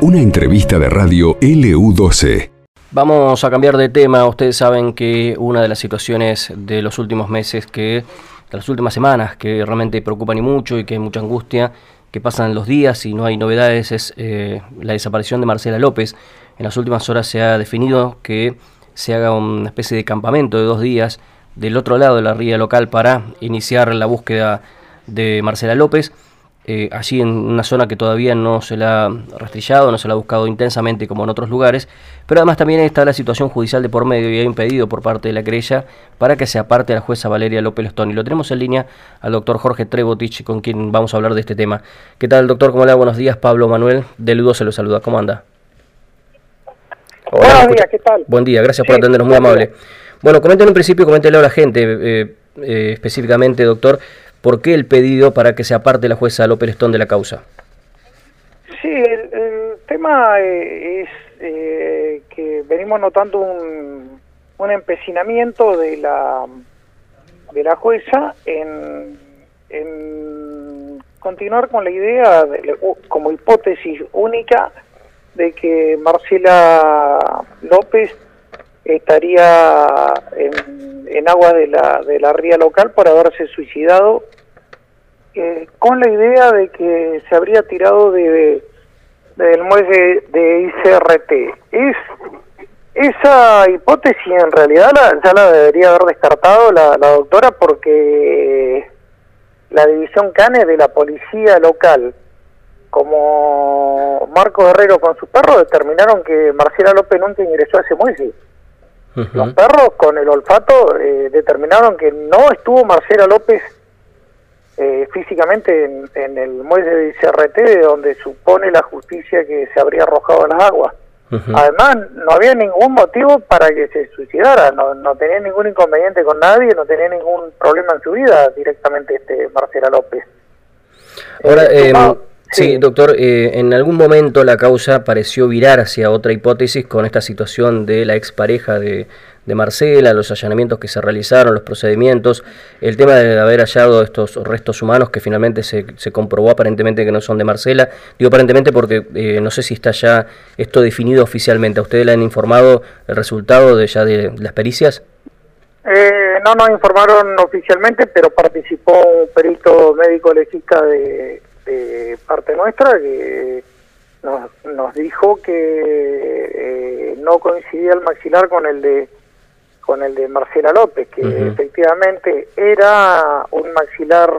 Una entrevista de radio LU12. Vamos a cambiar de tema. Ustedes saben que una de las situaciones de los últimos meses, que de las últimas semanas, que realmente preocupan y mucho y que hay mucha angustia, que pasan los días y no hay novedades, es eh, la desaparición de Marcela López. En las últimas horas se ha definido que se haga una especie de campamento de dos días del otro lado de la ría local para iniciar la búsqueda de Marcela López. Eh, allí en una zona que todavía no se la ha rastrillado, no se la ha buscado intensamente como en otros lugares, pero además también está la situación judicial de por medio y hay un pedido por parte de la querella para que se aparte a la jueza Valeria López Lostón. Y lo tenemos en línea al doctor Jorge Trebotich, con quien vamos a hablar de este tema. ¿Qué tal, doctor? ¿Cómo le va? Buenos días. Pablo Manuel de Ludo se lo saluda. ¿Cómo anda? Buenos días, ¿qué tal? Buen día, gracias por atendernos, muy amable. Bueno, comenten en principio, coméntenle a la gente, eh, eh, específicamente, doctor, ¿Por qué el pedido para que se aparte la jueza López Estón de la causa? Sí, el, tema eh, es eh, que venimos notando un, empecinamiento de la de la jueza en, continuar con la idea, como hipótesis única, de que Marcela López estaría en, en aguas de la, de la ría local por haberse suicidado eh, con la idea de que se habría tirado de, del muelle de ICRT. Es esa hipótesis en realidad ya la debería haber descartado la, la doctora porque la división CANE de la policía local como Marco Guerrero con su perro determinaron que Marcela López nunca ingresó a ese muelle. Los perros con el olfato eh, determinaron que no estuvo Marcela López eh, físicamente en, el muelle de ICRT, donde supone la justicia que se habría arrojado a las aguas. Además, no había ningún motivo para que se suicidara, no, no tenía ningún inconveniente con nadie, no tenía ningún problema en su vida directamente este Marcela López. Ahora, eh, sí, doctor, eh, en algún momento la causa pareció virar hacia otra hipótesis con esta situación de la expareja de, de Marcela, los allanamientos que se realizaron, los procedimientos, el tema de haber hallado estos restos humanos que finalmente se, se comprobó aparentemente que no son de Marcela. Digo aparentemente porque eh, no sé si está ya esto definido oficialmente. ¿A ustedes le han informado el resultado de ya de, las pericias? Eh, no nos informaron oficialmente, pero participó un perito médico legista de, de parte nuestra que nos, nos dijo que eh, no coincidía el maxilar con el de con el de Marcela López, que efectivamente era un maxilar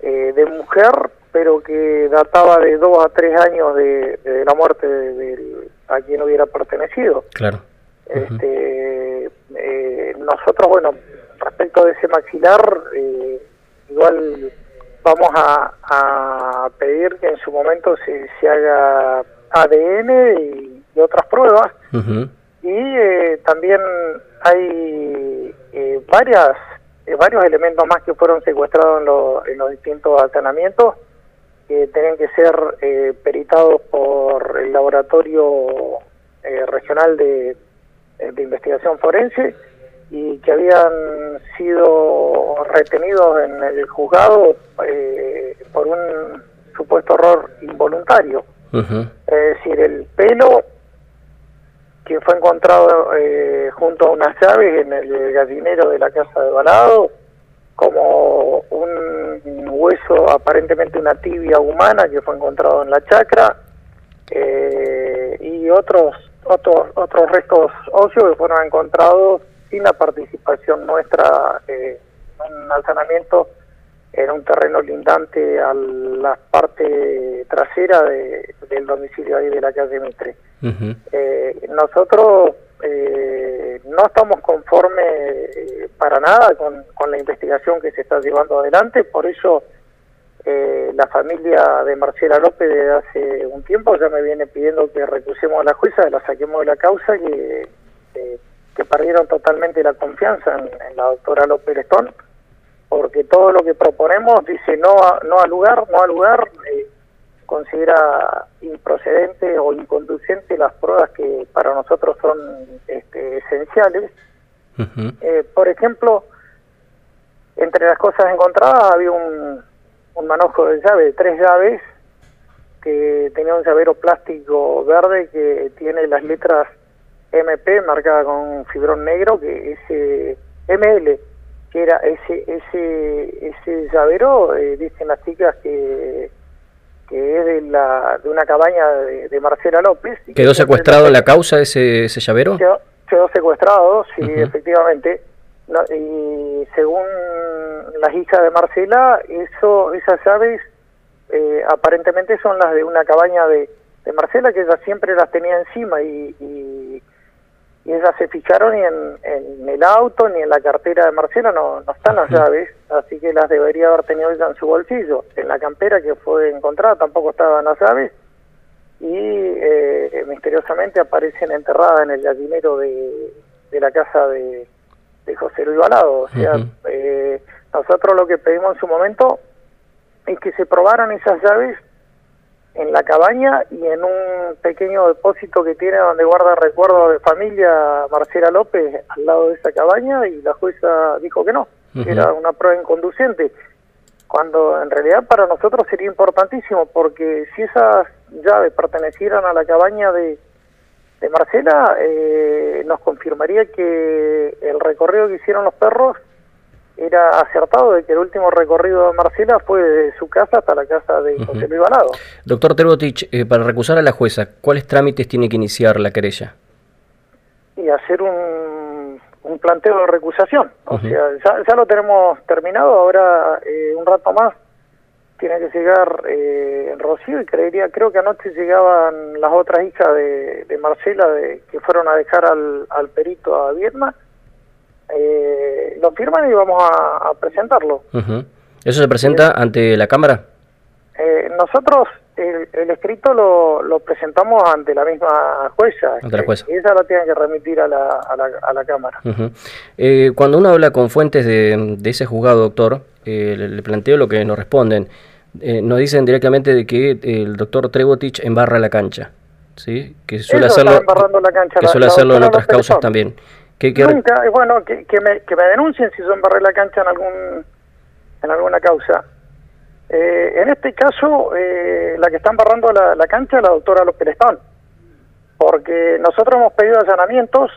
eh, de mujer, pero que databa de dos a tres años de, la muerte de, a quien hubiera pertenecido. Claro. este, eh, nosotros, bueno, respecto de ese maxilar, eh, igual vamos a, a, pedir que en su momento se, se haga ADN y, otras pruebas. Y eh, también hay eh, varias eh, varios elementos más que fueron secuestrados en, en los distintos allanamientos que tienen que ser eh, peritados por el laboratorio regional de, de, investigación forense y que habían sido retenidos en el juzgado por un supuesto error involuntario. Es decir, el pelo que fue encontrado eh, junto a unas llaves en el gallinero de la casa de Balado, como un hueso, aparentemente una tibia humana que fue encontrado en la chacra, eh, y otros, otros, otros restos óseos que fueron encontrados sin la participación nuestra eh, en un alzamiento en un terreno lindante a la parte trasera del domicilio ahí de la calle Mitre. eh, nosotros eh, no estamos conformes eh, para nada con, con, la investigación que se está llevando adelante, por eso eh, la familia de Marcela López desde hace un tiempo ya me viene pidiendo que recusemos a la jueza, la saquemos de la causa, que, que perdieron totalmente la confianza en, en la doctora López Lestón porque todo lo que proponemos dice no no al lugar, no al lugar, eh, considera improcedente o inconducente las pruebas que para nosotros son este, esenciales. Eh, por ejemplo, entre las cosas encontradas había un, un manojo de llave, tres llaves, que tenía un llavero plástico verde que tiene las letras MP marcada con fibrón negro, que ese ML, que era ese ese ese llavero, eh, dicen las chicas que que es de, la, de una cabaña de, Marcela López. ¿Quedó secuestrado en la causa ese, ese llavero? Quedó, secuestrado, sí, efectivamente. y según las hijas de Marcela, eso esas llaves eh, aparentemente son las de una cabaña de, de Marcela, que ella siempre las tenía encima y, y y esas se ficharon y en, en, el auto ni en la cartera de Marcela no, no están las llaves, así que las debería haber tenido ella en su bolsillo. En la campera que fue encontrada tampoco estaban las llaves y eh, misteriosamente aparecen enterradas en el gallinero de, de la casa de, de José Luis Balado. O sea, eh, nosotros lo que pedimos en su momento es que se probaran esas llaves en la cabaña y en un pequeño depósito que tiene donde guarda recuerdos de familia Marcela López al lado de esa cabaña y la jueza dijo que no, que era una prueba inconduciente, cuando en realidad para nosotros sería importantísimo porque si esas llaves pertenecieran a la cabaña de, de Marcela, eh, nos confirmaría que el recorrido que hicieron los perros era acertado de que el último recorrido de Marcela fue de su casa hasta la casa de José Luis Balado. Doctor Terbotich, eh, para recusar a la jueza, ¿cuáles trámites tiene que iniciar la querella? Y hacer un, un planteo de recusación. O sea, ya, lo tenemos terminado, ahora eh, un rato más tiene que llegar eh, Rocío y creería, creo que anoche llegaban las otras hijas de, de Marcela de, que fueron a dejar al, al perito a Vietnam eh, lo firman y vamos a, presentarlo. ¿Eso se presenta ante la Cámara? Eh, nosotros el, escrito lo, lo, presentamos ante la misma jueza. Ante la jueza. Y esa lo tiene que remitir a la, a la, a la Cámara. Eh, cuando uno habla con fuentes de, de ese juzgado, doctor, eh, le, planteo lo que nos responden. nos dicen directamente de que el doctor Trebotich embarra la cancha. ¿sí? Que suele hacerlo, que suele hacerlo en otras causas también. Nunca, es bueno que, que, me, que me denuncien si son barrer la cancha en algún en alguna causa. Eh, en este caso, eh, la que están barrando la, cancha es la doctora López Lestón, porque nosotros hemos pedido allanamientos,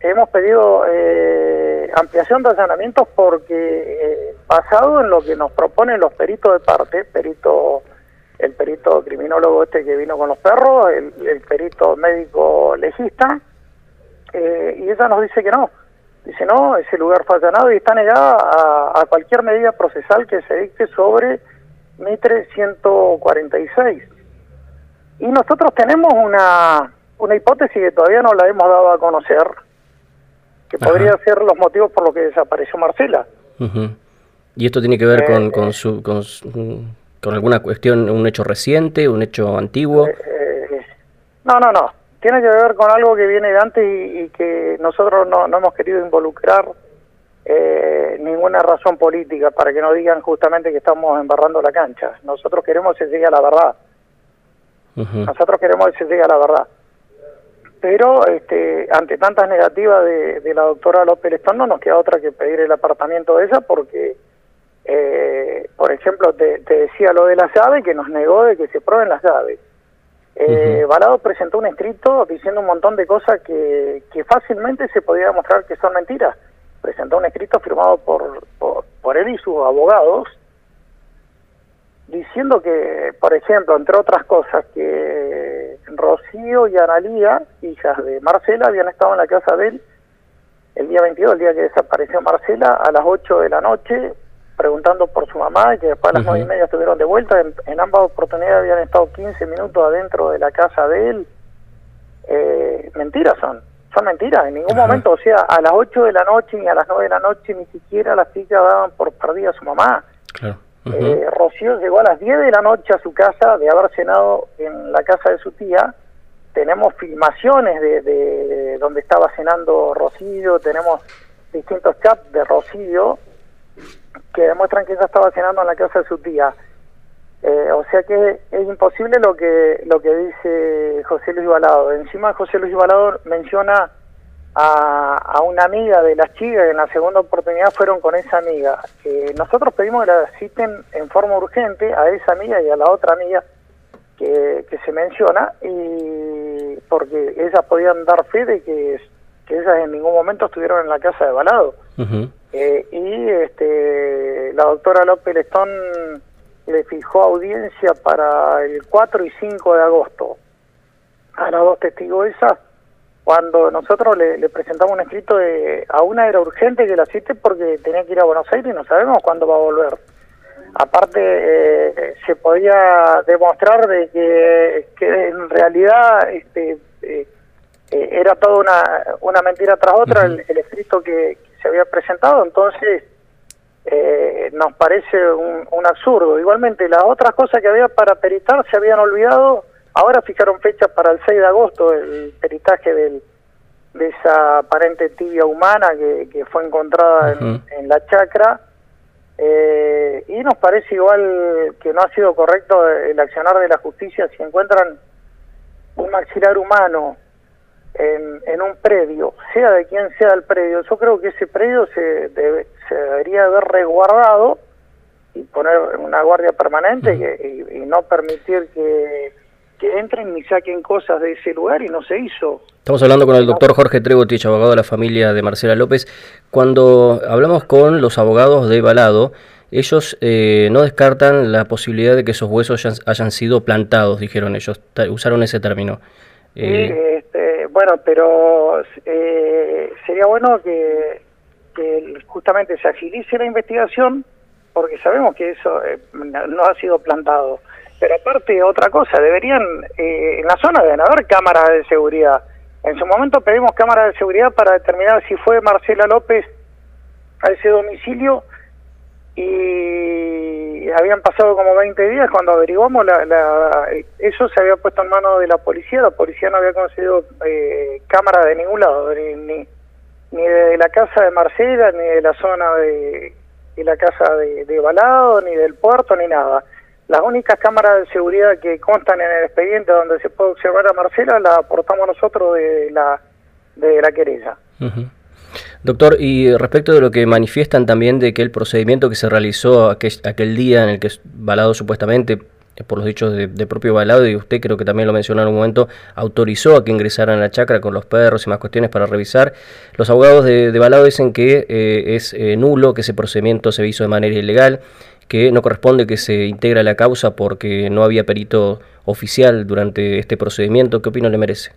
hemos pedido eh, ampliación de allanamientos porque basado en lo que nos proponen los peritos de parte, perito el perito criminólogo este que vino con los perros, el, el perito médico legista, eh, y ella nos dice que no. Dice, no, ese lugar fue allanado y está negada a, cualquier medida procesal que se dicte sobre Mitre 146. Y nosotros tenemos una, una hipótesis que todavía no la hemos dado a conocer, que podría ser los motivos por los que desapareció Marcela. ¿Y esto tiene que ver con, eh, con, su, con, con, alguna cuestión, un hecho reciente, un hecho antiguo? Eh, no, no, no tiene que ver con algo que viene de antes y, que nosotros no, hemos querido involucrar eh, ninguna razón política para que no digan justamente que estamos embarrando la cancha. Nosotros queremos que se llegue a la verdad. Nosotros queremos que se llegue a la verdad. Pero este, ante tantas negativas de, la doctora López Lestón no nos queda otra que pedir el apartamiento de ella porque, eh, por ejemplo, te, te decía lo de la llave que nos negó de que se prueben las llaves. Eh, Balado presentó un escrito diciendo un montón de cosas que, que fácilmente se podía demostrar que son mentiras. Presentó un escrito firmado por, por, él y sus abogados diciendo que, por ejemplo, entre otras cosas, que Rocío y Analía, hijas de Marcela, habían estado en la casa de él el día 22, el día que desapareció Marcela, a las 8 de la noche, preguntando por su mamá y que después a las nueve y media estuvieron de vuelta. En, ambas oportunidades habían estado 15 minutos adentro de la casa de él. Eh, mentiras son, son mentiras. En ningún momento, o sea, a las 8 de la noche ni a las 9 de la noche ni siquiera las chicas daban por perdida a su mamá. eh, Rocío llegó a las 10 de la noche a su casa de haber cenado en la casa de su tía. Tenemos filmaciones de, de donde estaba cenando Rocío, tenemos distintos chats de Rocío que demuestran que ella estaba cenando en la casa de su tía. Eh, o sea que es imposible lo que lo que dice José Luis Balado. Encima José Luis Balado menciona a, una amiga de las chicas que en la segunda oportunidad fueron con esa amiga. Eh, nosotros pedimos que la citen en forma urgente a esa amiga y a la otra amiga que, se menciona y porque ellas podían dar fe de que, que ellas en ningún momento estuvieron en la casa de Balado. Eh, y este, la doctora López Lestón le fijó audiencia para el 4 y 5 de agosto a las dos testigos esas cuando nosotros le, presentamos un escrito de a una era urgente que la cite porque tenía que ir a Buenos Aires y no sabemos cuándo va a volver. Aparte eh, se podía demostrar de que, que en realidad este, eh, eh, era toda una, una mentira tras otra el, escrito que, se había presentado, entonces nos parece un, un absurdo. Igualmente las otras cosas que había para peritar se habían olvidado Ahora fijaron fecha para el 6 de agosto el peritaje del, de esa aparente tibia humana que, fue encontrada en, la chacra. Eh, y nos parece igual que no ha sido correcto el accionar de la justicia si encuentran un maxilar humano en, en un predio, sea de quien sea el predio. Yo creo que ese predio se, se debería haber resguardado y poner una guardia permanente y no permitir que que entren y saquen cosas de ese lugar y no se hizo. Estamos hablando con el doctor Jorge Trebotich, abogado de la familia de Marcela López. Cuando hablamos con los abogados de Balado, ellos eh, no descartan la posibilidad de que esos huesos hayan, sido plantados, dijeron ellos, usaron ese término. Eh, este, bueno, pero eh, sería bueno que, que, justamente se agilice la investigación, porque sabemos que eso no ha sido plantado. Pero aparte, otra cosa, deberían, eh, en la zona deben haber cámaras de seguridad. En su momento pedimos cámaras de seguridad para determinar si fue Marcela López a ese domicilio y habían pasado como 20 días cuando averiguamos, la, eso se había puesto en manos de la policía, la policía no había conseguido eh, cámara de ningún lado, ni, ni, de la casa de Marcela, ni de la zona de, la casa de, de Balado, ni del puerto, ni nada. Las únicas cámaras de seguridad que constan en el expediente donde se puede observar a Marcela la aportamos nosotros de la, de la querella. Doctor, y respecto de lo que manifiestan también de que el procedimiento que se realizó aquel, aquel día en el que Balado supuestamente, por los dichos de, propio Balado, y usted creo que también lo mencionó en un momento, autorizó a que ingresaran a la chacra con los perros y más cuestiones para revisar, los abogados de, Balado dicen que eh, es eh, nulo, que ese procedimiento se hizo de manera ilegal, que no corresponde que se integre a la causa porque no había perito oficial durante este procedimiento. ¿Qué opinión le merece?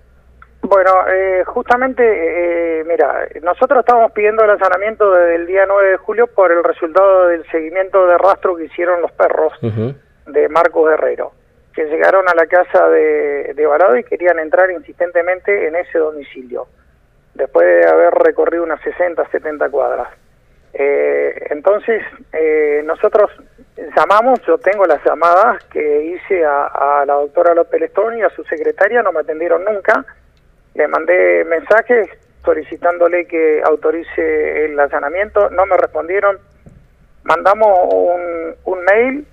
Bueno, eh, justamente, eh, mira, nosotros estamos pidiendo el allanamiento desde el día 9 de julio por el resultado del seguimiento de rastro que hicieron los perros de Marcos Guerrero, que llegaron a la casa de, de Balado y querían entrar insistentemente en ese domicilio, después de haber recorrido unas 60, 70 cuadras. Eh, entonces, eh, nosotros llamamos, yo tengo las llamadas que hice a, la doctora López Lestón y a su secretaria, no me atendieron nunca. Le mandé mensajes solicitándole que autorice el allanamiento, no me respondieron. Mandamos un, mail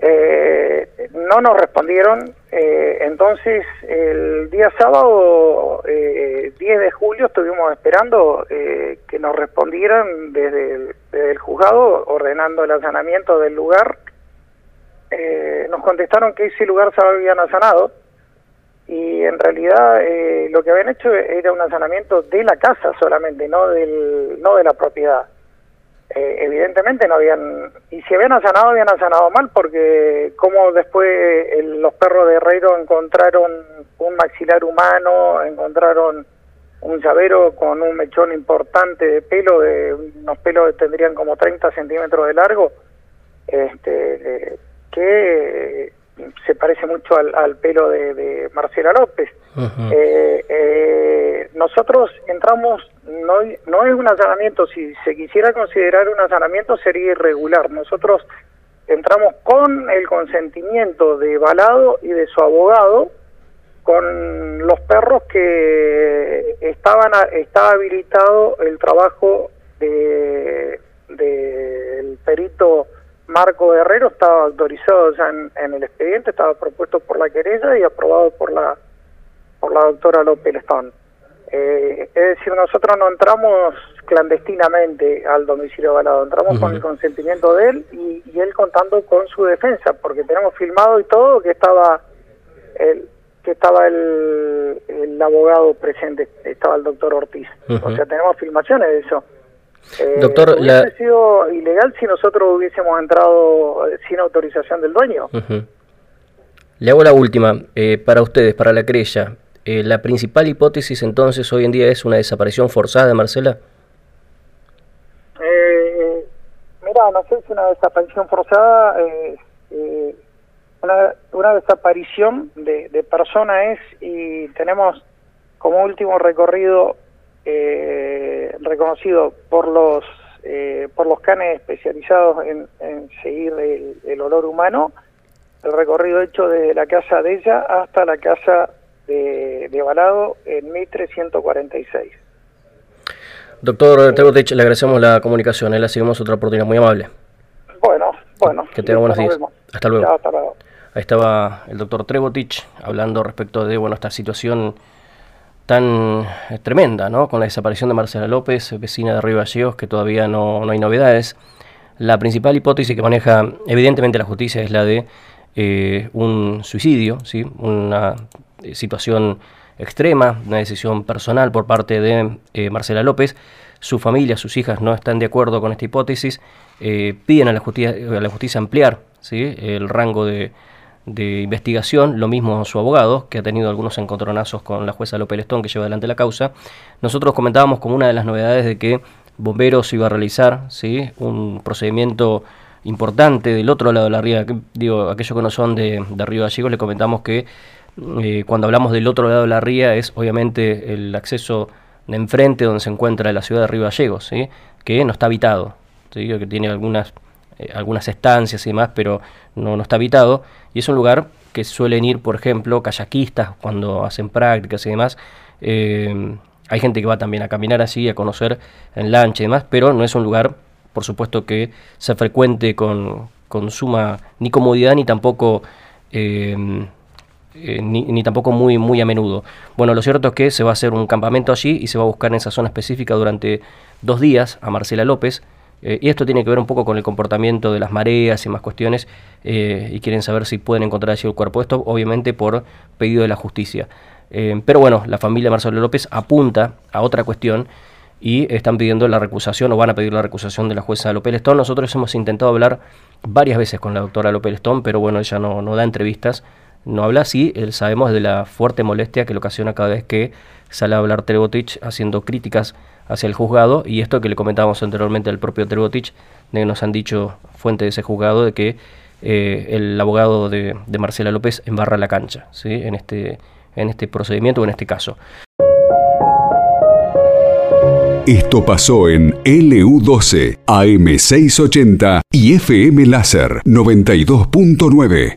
eh, no nos respondieron, eh, entonces el día sábado, eh, 10 de julio, estuvimos esperando eh, que nos respondieran desde el, juzgado ordenando el allanamiento del lugar. Eh, nos contestaron que ese lugar se habían allanado y en realidad lo que habían hecho era un allanamiento de la casa solamente, no, del, no de la propiedad. Eh, evidentemente no habían, y si habían allanado, habían allanado mal, porque como después los perros de Herrero encontraron un maxilar humano, encontraron un llavero con un mechón importante de pelo, de unos pelos que tendrían como 30 centímetros de largo, este, que se parece mucho al, pelo de, Marcela López. Eh, eh, nosotros entramos, no, no es un allanamiento, si se quisiera considerar un allanamiento sería irregular. Nosotros entramos con el consentimiento de Balado y de su abogado, con los perros que estaban estaba habilitado el trabajo de del perito Marco Guerrero estaba autorizado ya en, el expediente, estaba propuesto por la querella y aprobado por la por la doctora López Lestón. Eh, es decir, nosotros no entramos clandestinamente al domicilio Balado, entramos con el consentimiento de él y, él contando con su defensa, porque tenemos filmado y todo que estaba el, que estaba el, el abogado presente, estaba el doctor Ortiz. O sea, tenemos filmaciones de eso. Eh, doctor, hubiese sido ilegal si nosotros hubiésemos entrado eh, sin autorización del dueño. Le hago la última, eh, para ustedes, para la querella. Eh, ¿La principal hipótesis entonces hoy en día es una desaparición forzada de Marcela? Eh, mira, no sé si una desaparición forzada, eh, una, una, desaparición de, de persona es y tenemos como último recorrido eh, reconocido por los eh, por los canes especializados en, en seguir el, el olor humano, el recorrido hecho desde la casa de ella hasta la casa de, de Balado en 1346. Doctor Tegotech, le agradecemos la comunicación, ¿eh? le seguimos otra oportunidad muy amable. Bueno, bueno. Que tenga buenos días. Hasta luego. hasta luego. Ahí estaba el doctor Trebotich hablando respecto de bueno esta situación tan eh, tremenda, ¿no? Con la desaparición de Marcela López, vecina de Río Gallegos, que todavía no, no hay novedades. La principal hipótesis que maneja evidentemente la justicia es la de eh, un suicidio, ¿sí? una eh, situación extrema, una decisión personal por parte de Marcela López. Su familia, sus hijas no están de acuerdo con esta hipótesis, piden a la, justicia, a la justicia ampliar ¿sí? el rango de, de, investigación, lo mismo su abogado, que ha tenido algunos encontronazos con la jueza López Lestón, que lleva adelante la causa. Nosotros comentábamos como una de las novedades de que Bomberos iba a realizar ¿sí? un procedimiento importante del otro lado de la ría, digo, aquellos que no son de, de Río Gallegos, le comentamos que eh, cuando hablamos del otro lado de la ría es obviamente el acceso de enfrente donde se encuentra la ciudad de Río Gallegos, ¿sí? que no está habitado, que tiene algunas, eh, algunas estancias y demás, pero no, no está habitado, y es un lugar que suelen ir, por ejemplo, kayakistas cuando hacen prácticas y demás. Eh, hay gente que va también a caminar así, a conocer en lancha y demás, pero no es un lugar, por supuesto, que se frecuente con, con suma ni comodidad ni tampoco eh, ni, tampoco muy, muy a menudo. Bueno, lo cierto es que se va a hacer un campamento allí y se va a buscar en esa zona específica durante dos días a Marcela López. Eh, y esto tiene que ver un poco con el comportamiento de las mareas y más cuestiones. Eh, y quieren saber si pueden encontrar allí el cuerpo. Esto, obviamente, por pedido de la justicia. pero bueno, la familia de Marcela López apunta a otra cuestión y están pidiendo la recusación o van a pedir la recusación de la jueza López Lestón. Nosotros hemos intentado hablar varias veces con la doctora López Lestón, pero bueno, ella no, no da entrevistas no habla así, sabemos de la fuerte molestia que le ocasiona cada vez que sale a hablar Trebotich haciendo críticas hacia el juzgado y esto que le comentábamos anteriormente al propio que nos han dicho fuente de ese juzgado de que eh, el abogado de, de, Marcela López embarra la cancha ¿sí? en, este, en este procedimiento o en este caso. Esto pasó en LU12, AM680 y FM Láser 92.9.